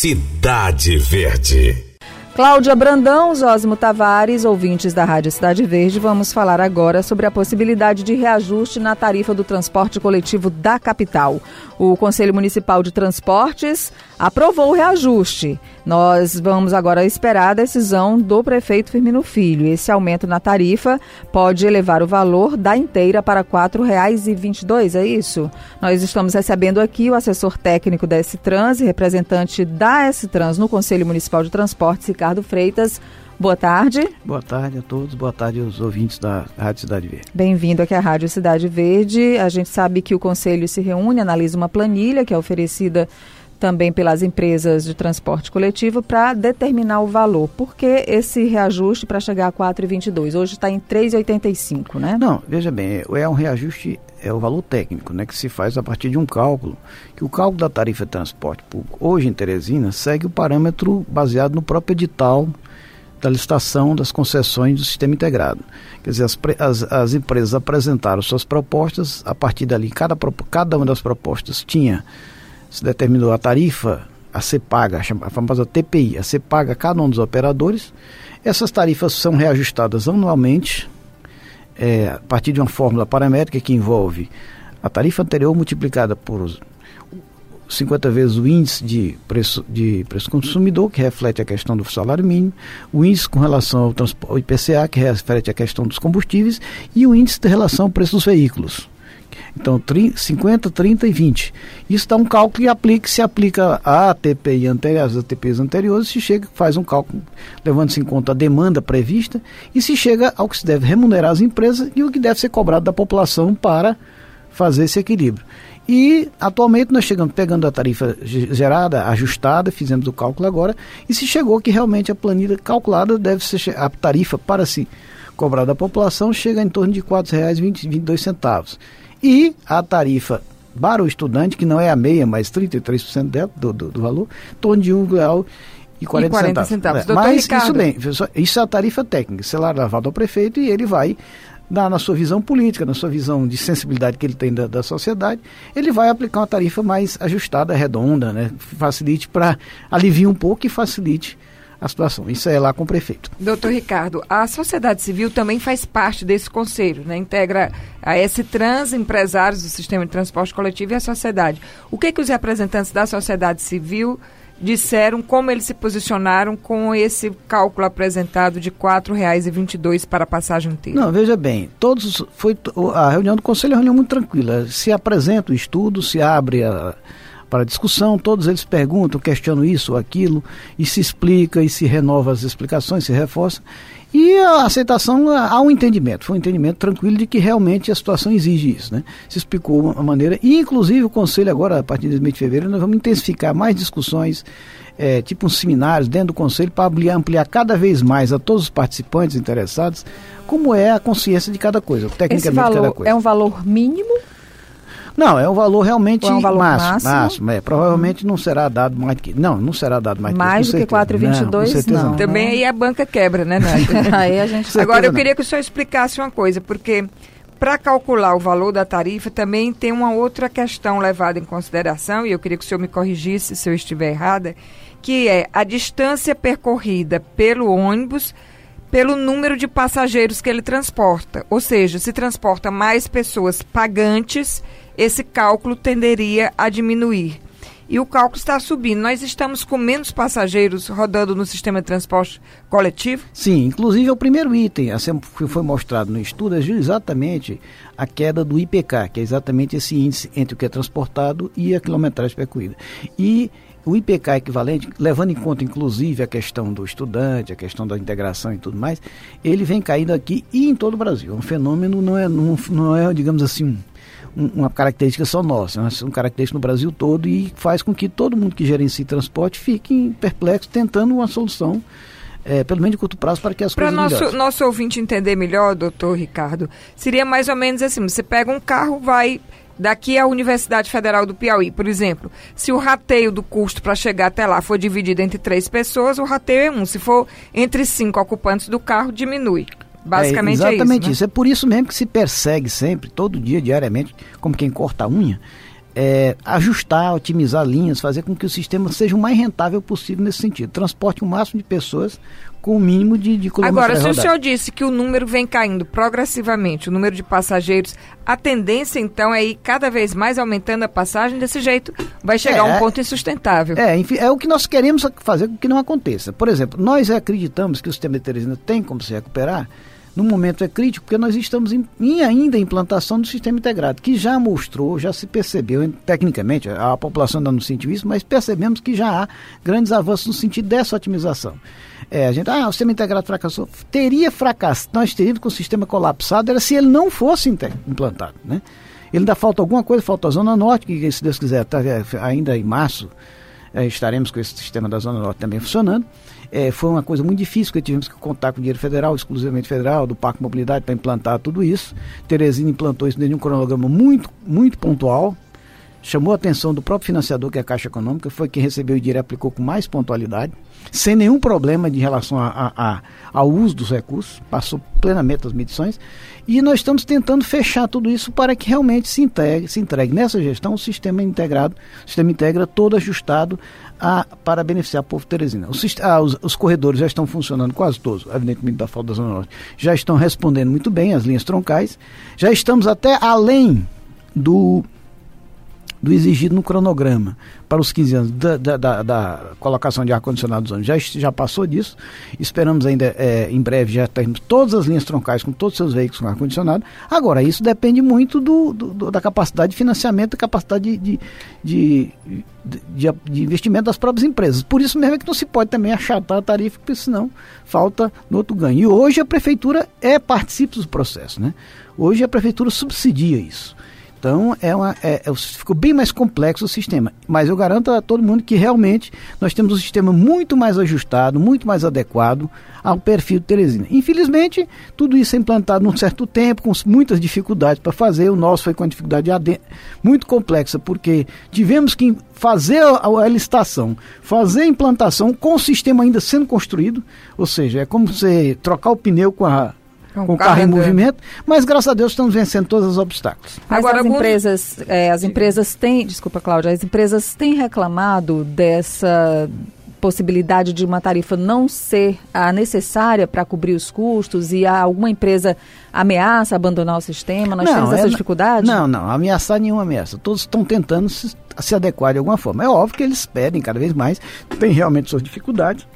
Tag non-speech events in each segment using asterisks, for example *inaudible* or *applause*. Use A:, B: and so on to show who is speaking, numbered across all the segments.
A: Cidade Verde.
B: Cláudia Brandão, Zósimo Tavares, ouvintes da Rádio Cidade Verde, vamos falar agora sobre a possibilidade de reajuste na tarifa do transporte coletivo da capital. O Conselho Municipal de Transportes aprovou o reajuste. Nós vamos agora esperar a decisão do prefeito Firmino Filho. Esse aumento na tarifa pode elevar o valor da inteira para R$ 4,22, é isso? Nós estamos recebendo aqui o assessor técnico da S-Trans e representante da S-Trans no Conselho Municipal de Transportes, Ricardo Freitas. Boa tarde.
C: Boa tarde a todos, boa tarde aos ouvintes da Rádio Cidade Verde.
B: Bem-vindo aqui à Rádio Cidade Verde. A gente sabe que o Conselho se reúne, analisa uma planilha que é oferecida também pelas empresas de transporte coletivo para determinar o valor. Por que esse reajuste para chegar a 4,22? Hoje está em 3,85, né?
C: Não, veja bem, é um reajuste, é o valor técnico, né, que se faz a partir de um cálculo, que o cálculo da tarifa de transporte público, hoje em Teresina, segue o parâmetro baseado no próprio edital da licitação das concessões do sistema integrado. Quer dizer, as, as, as empresas apresentaram suas propostas, a partir dali, cada, cada uma das propostas tinha, se determinou a tarifa a ser paga, a famosa TPI, a ser paga a cada um dos operadores. Essas tarifas são reajustadas anualmente, é, a partir de uma fórmula paramétrica que envolve a tarifa anterior multiplicada por 50 vezes o índice de preço, de preço consumidor, que reflete a questão do salário mínimo, o índice com relação ao, ao IPCA, que reflete a questão dos combustíveis, e o índice de relação ao preço dos veículos. Então, 30, 50, 30 e 20. Isso dá um cálculo que aplica, se aplica a TPI anterior, as ATPs anteriores, se chega, faz um cálculo levando-se em conta a demanda prevista e se chega ao que se deve remunerar as empresas e o que deve ser cobrado da população para fazer esse equilíbrio. E atualmente nós chegamos pegando a tarifa gerada, ajustada, fizemos o cálculo agora, e se chegou que realmente a planilha calculada deve ser a tarifa para se cobrar da população chega em torno de R$ 4,22. E a tarifa para o estudante, que não é a meia, mas 33% dela, do, do, do valor, em torno de R$ 1,40 e 40, 40 centavos. centavos. É, mas Ricardo. isso bem, isso é a tarifa técnica, sei lá, levado ao prefeito e ele vai na, na, sua visão política, na sua visão de sensibilidade que ele tem da, da sociedade, ele vai aplicar uma tarifa mais ajustada, redonda, né? Facilite para aliviar um pouco e facilite a situação. Isso é lá com o prefeito.
B: Doutor Ricardo, a sociedade civil também faz parte desse conselho, né? Integra a S-Trans, empresários do sistema de transporte coletivo e a sociedade. O que, que os representantes da sociedade civil disseram como eles se posicionaram com esse cálculo apresentado de R$ 4,22 para a passagem inteira.
C: Não, veja bem, todos foi a reunião do conselho é uma reunião muito tranquila. Se apresenta o estudo, se abre a, para discussão, todos eles perguntam, questionam isso ou aquilo, e se explica, e se renova as explicações, se reforça. E a aceitação, há um entendimento, foi um entendimento tranquilo de que realmente a situação exige isso. Né? Se explicou a maneira, e inclusive o Conselho agora, a partir de mês de fevereiro, nós vamos intensificar mais discussões, é, tipo uns seminários dentro do Conselho, para ampliar, ampliar cada vez mais a todos os participantes interessados como é a consciência de cada coisa, tecnicamente
B: Esse valor
C: cada coisa.
B: É um valor mínimo
C: não, é um valor realmente
B: é um valor
C: máximo.
B: máximo?
C: máximo é. Provavelmente não será dado mais que. Não, não será dado mais,
B: mais que do que 4,22? Não, não.
D: Também aí a banca quebra, né, Nádia? *laughs* aí a gente... Agora eu queria que o senhor explicasse uma coisa, porque para calcular o valor da tarifa também tem uma outra questão levada em consideração, e eu queria que o senhor me corrigisse se eu estiver errada, que é a distância percorrida pelo ônibus pelo número de passageiros que ele transporta. Ou seja, se transporta mais pessoas pagantes, esse cálculo tenderia a diminuir. E o cálculo está subindo. Nós estamos com menos passageiros rodando no sistema de transporte coletivo?
C: Sim, inclusive é o primeiro item que foi mostrado no estudo é exatamente a queda do IPK, que é exatamente esse índice entre o que é transportado e a quilometragem percorrida. E o IPK equivalente, levando em conta inclusive a questão do estudante, a questão da integração e tudo mais, ele vem caindo aqui e em todo o Brasil. É um fenômeno, não é, não, não é digamos assim, uma característica só nossa, é uma característica no Brasil todo e faz com que todo mundo que gerencia transporte fique perplexo tentando uma solução é, pelo menos de curto prazo, para que as
D: pra
C: coisas
D: Para nosso ouvinte entender melhor, doutor Ricardo, seria mais ou menos assim, você pega um carro, vai daqui à Universidade Federal do Piauí, por exemplo, se o rateio do custo para chegar até lá for dividido entre três pessoas, o rateio é um. Se for entre cinco ocupantes do carro, diminui. Basicamente
C: é, exatamente
D: é isso. Né?
C: É por isso mesmo que se persegue sempre, todo dia, diariamente, como quem corta a unha, é, ajustar, otimizar linhas, fazer com que o sistema seja o mais rentável possível nesse sentido. Transporte o máximo de pessoas com o mínimo de, de
D: Agora, se o senhor disse que o número vem caindo progressivamente, o número de passageiros, a tendência então é ir cada vez mais aumentando a passagem, desse jeito vai chegar a é, um ponto insustentável.
C: É, enfim, é o que nós queremos fazer com que não aconteça. Por exemplo, nós acreditamos que o sistema de Teresina tem como se recuperar, no momento é crítico, porque nós estamos em, em ainda implantação do sistema integrado, que já mostrou, já se percebeu, tecnicamente, a população ainda não sentiu isso, mas percebemos que já há grandes avanços no sentido dessa otimização. É, a gente, ah, o sistema integrado fracassou. Teria fracassado, nós teríamos com o sistema colapsado, era se ele não fosse implantado, né? Ele ainda falta alguma coisa, falta a Zona Norte, que se Deus quiser, tá, é, ainda em março, é, estaremos com esse sistema da Zona Norte também funcionando. É, foi uma coisa muito difícil, porque tivemos que contar com dinheiro federal, exclusivamente federal, do Parque Mobilidade, para implantar tudo isso. Teresina implantou isso dentro de um cronograma muito, muito pontual. Chamou a atenção do próprio financiador, que é a Caixa Econômica, foi quem recebeu o dinheiro e aplicou com mais pontualidade sem nenhum problema de relação a, a, a, ao uso dos recursos, passou plenamente as medições, e nós estamos tentando fechar tudo isso para que realmente se entregue, se entregue nessa gestão o sistema integrado, o sistema integra todo ajustado a, para beneficiar o povo teresina. Os, ah, os, os, corredores já estão funcionando quase todos, evidentemente da falta da Zona Norte, já estão respondendo muito bem as linhas troncais, já estamos até além do do exigido no cronograma para os 15 anos da, da, da, da colocação de ar-condicionado dos ônibus. Já, já passou disso. Esperamos ainda, é, em breve, já termos todas as linhas troncais com todos os seus veículos com ar-condicionado. Agora, isso depende muito do, do, da capacidade de financiamento, da capacidade de, de, de, de, investimento das próprias empresas. Por isso mesmo é que não se pode também achatar a tarifa, porque senão falta no outro ganho. E hoje a prefeitura é participa do processo. Né? Hoje a prefeitura subsidia isso. Então, é uma, é, é, ficou bem mais complexo o sistema. Mas eu garanto a todo mundo que realmente nós temos um sistema muito mais ajustado, muito mais adequado ao perfil de Teresina. Infelizmente, tudo isso é implantado num certo tempo, com muitas dificuldades para fazer. O nosso foi com uma dificuldade muito complexa, porque tivemos que fazer a, a licitação, fazer a implantação com o sistema ainda sendo construído, ou seja, é como você trocar o pneu com a com, o carro, carro em movimento, mas graças a Deus estamos vencendo todos os obstáculos.
B: Mas Agora, as empresas, é, as empresas têm, desculpa Cláudia, as empresas têm reclamado dessa possibilidade de uma tarifa não ser a necessária para cobrir os custos e alguma empresa ameaça abandonar o sistema? Nós não, temos essa é, dificuldade?
C: Não, não, ameaçar nenhuma ameaça. Todos estão tentando se, se adequar de alguma forma. É óbvio que eles pedem cada vez mais, tem realmente suas dificuldades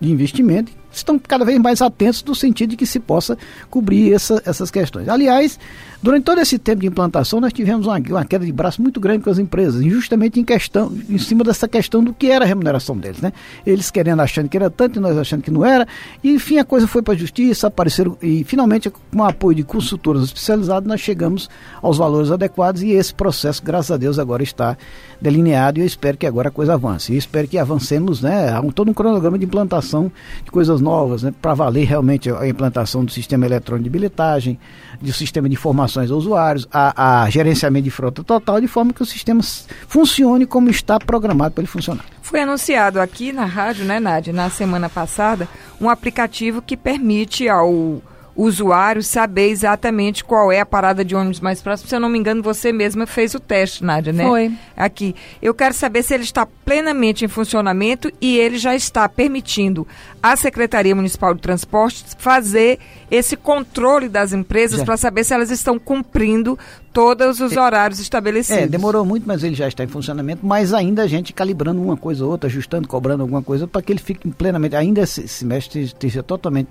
C: de investimento estão cada vez mais atentos no sentido de que se possa cobrir essa, essas questões. Aliás, durante todo esse tempo de implantação, nós tivemos uma, uma, queda de braço muito grande com as empresas, justamente em questão, em cima dessa questão do que era a remuneração deles, né? Eles querendo achando que era tanto e nós achando que não era, e enfim a coisa foi para a justiça, apareceram e finalmente com o apoio de consultoras especializadas nós chegamos aos valores adequados e esse processo, graças a Deus, agora está delineado e eu espero que agora a coisa avance. E espero que avancemos, né, a um, todo um cronograma de implantação de coisas novas, né, para valer realmente a implantação do sistema eletrônico de bilhetagem, do sistema de informações aos usuários, a, a gerenciamento de frota total, de forma que o sistema funcione como está programado para ele funcionar.
D: Foi anunciado aqui na rádio, né, Nádia, na semana passada, um aplicativo que permite ao usuário saber exatamente qual é a parada de ônibus mais próxima. Se eu não me engano, você mesma fez o teste, Nádia, né?
B: Foi.
D: Aqui. Eu quero saber se ele está plenamente em funcionamento e ele já está permitindo à Secretaria Municipal de Transportes fazer esse controle das empresas para saber se elas estão cumprindo todos os é, horários estabelecidos.
C: É, demorou muito, mas ele já está em funcionamento, mas ainda a gente calibrando uma coisa ou outra, ajustando, cobrando alguma coisa para que ele fique plenamente, ainda esse semestre esteja totalmente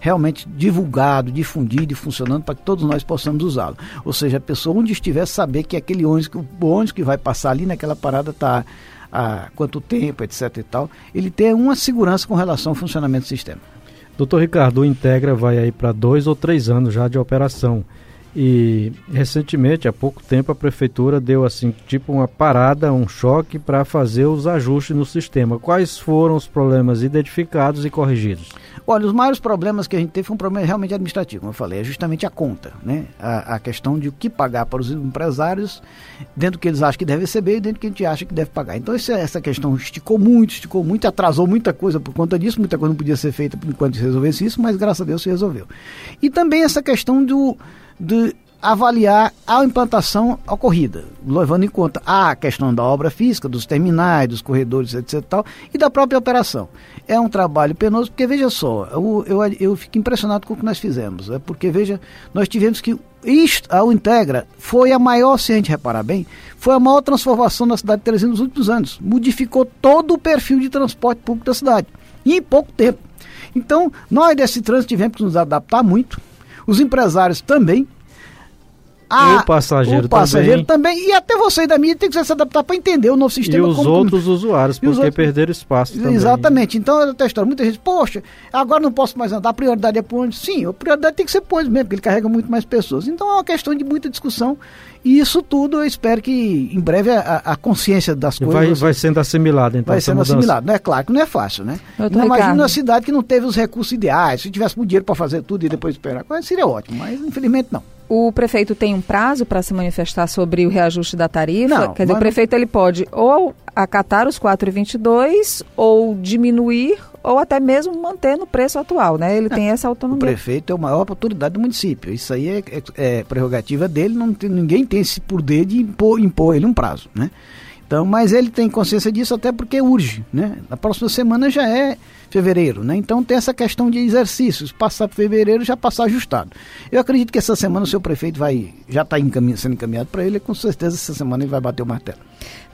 C: realmente divulgado, difundido e funcionando para que todos nós possamos usá-lo. Ou seja, a pessoa onde estiver saber que aquele ônibus, o ônibus que vai passar ali naquela parada está há quanto tempo, etc e tal, ele tem uma segurança com relação ao funcionamento do sistema.
E: Doutor Ricardo, o Integra vai aí para dois ou três anos já de operação. E recentemente, há pouco tempo, a prefeitura deu assim, tipo uma parada, um choque para fazer os ajustes no sistema. Quais foram os problemas identificados e corrigidos?
C: Olha, os maiores problemas que a gente teve foi um problema realmente administrativo, como eu falei, é justamente a conta, né? A, a questão de o que pagar para os empresários dentro do que eles acham que deve receber e dentro do que a gente acha que deve pagar. Então essa, essa questão esticou muito, esticou muito, atrasou muita coisa por conta disso, muita coisa não podia ser feita enquanto se resolvesse isso, mas graças a Deus se resolveu. E também essa questão do de avaliar a implantação ocorrida, levando em conta a questão da obra física, dos terminais, dos corredores, etc. Tal, e da própria operação. É um trabalho penoso, porque veja só, eu, eu, eu fico impressionado com o que nós fizemos, é porque veja, nós tivemos que isto, a Integra foi a maior, se a gente reparar bem, foi a maior transformação da cidade de Teresina nos últimos anos. Modificou todo o perfil de transporte público da cidade, em pouco tempo. Então, nós desse trânsito tivemos que nos adaptar muito, os empresários também,
E: a, o passageiro,
C: o passageiro também. também. E até você da mídia tem que se adaptar para entender o novo sistema.
E: E os
C: como,
E: outros como... usuários, porque outros... perderam espaço também.
C: Exatamente. Então, eu até história. Muita gente, poxa, agora não posso mais andar, a prioridade é por onde? Sim, a prioridade tem que ser por onde mesmo, porque ele carrega muito mais pessoas. Então, é uma questão de muita discussão. E isso tudo eu espero que em breve a, a consciência das coisas.
E: Vai, vai sendo assimilado, então.
C: Vai sendo mudança. assimilado. Não é claro que não é fácil, né? Não imagina uma cidade que não teve os recursos ideais. Se tivesse dinheiro para fazer tudo e depois esperar, seria ótimo, mas infelizmente não.
B: O prefeito tem um prazo para se manifestar sobre o reajuste da tarifa?
C: Não,
B: Quer dizer, o prefeito ele pode ou acatar os 4,22 ou diminuir ou até mesmo manter no preço atual, né? Ele tem essa autonomia.
C: O prefeito é a maior autoridade do município. Isso aí é, é, é prerrogativa dele, não tem, ninguém tem esse poder de impor, impor ele um prazo, né? Então, mas ele tem consciência disso até porque urge, né? Na próxima semana já é fevereiro, né? Então tem essa questão de exercícios, passar para fevereiro já passar ajustado. Eu acredito que essa semana o seu prefeito vai já está encaminha, sendo encaminhado para ele, com certeza essa semana ele vai bater o martelo.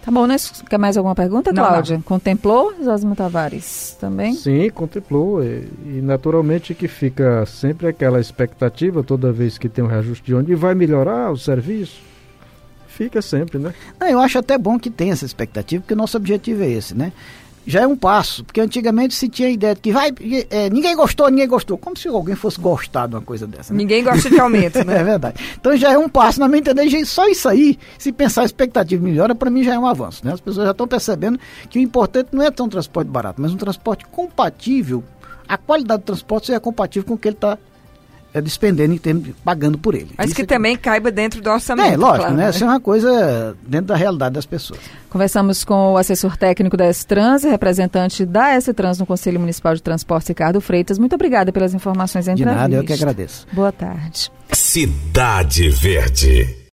B: Tá bom, né? Quer mais alguma pergunta, Cláudia? Não. Contemplou, Zosmo Tavares, também?
E: Sim, contemplou. E, e, naturalmente que fica sempre aquela expectativa toda vez que tem um reajuste de onde vai melhorar o serviço fica sempre, né?
C: Não, eu acho até bom que tenha essa expectativa, porque o nosso objetivo é esse, né? Já é um passo, porque antigamente se tinha a ideia de que vai, é, ninguém gostou, ninguém gostou. Como se alguém fosse gostar de uma coisa dessa.
D: Né? Ninguém gosta de aumento, né? *laughs*
C: é verdade. Então já é um passo, na minha entender, só isso aí, se pensar a expectativa melhora, para mim já é um avanço. Né? As pessoas já estão percebendo que o importante não é ter um transporte barato, mas um transporte compatível. A qualidade do transporte seja compatível com o que ele está é, despendendo em termos de, pagando por ele.
D: Mas Isso que é também que... caiba dentro do orçamento.
C: É, lógico, claro, né? Isso é uma coisa dentro da realidade das pessoas.
B: Conversamos com o assessor técnico da S-Trans, representante da S-Trans no Conselho Municipal de Transportes, Ricardo Freitas. Muito obrigada pelas informações
C: De nada, eu que agradeço.
B: Boa tarde.
A: Cidade Verde.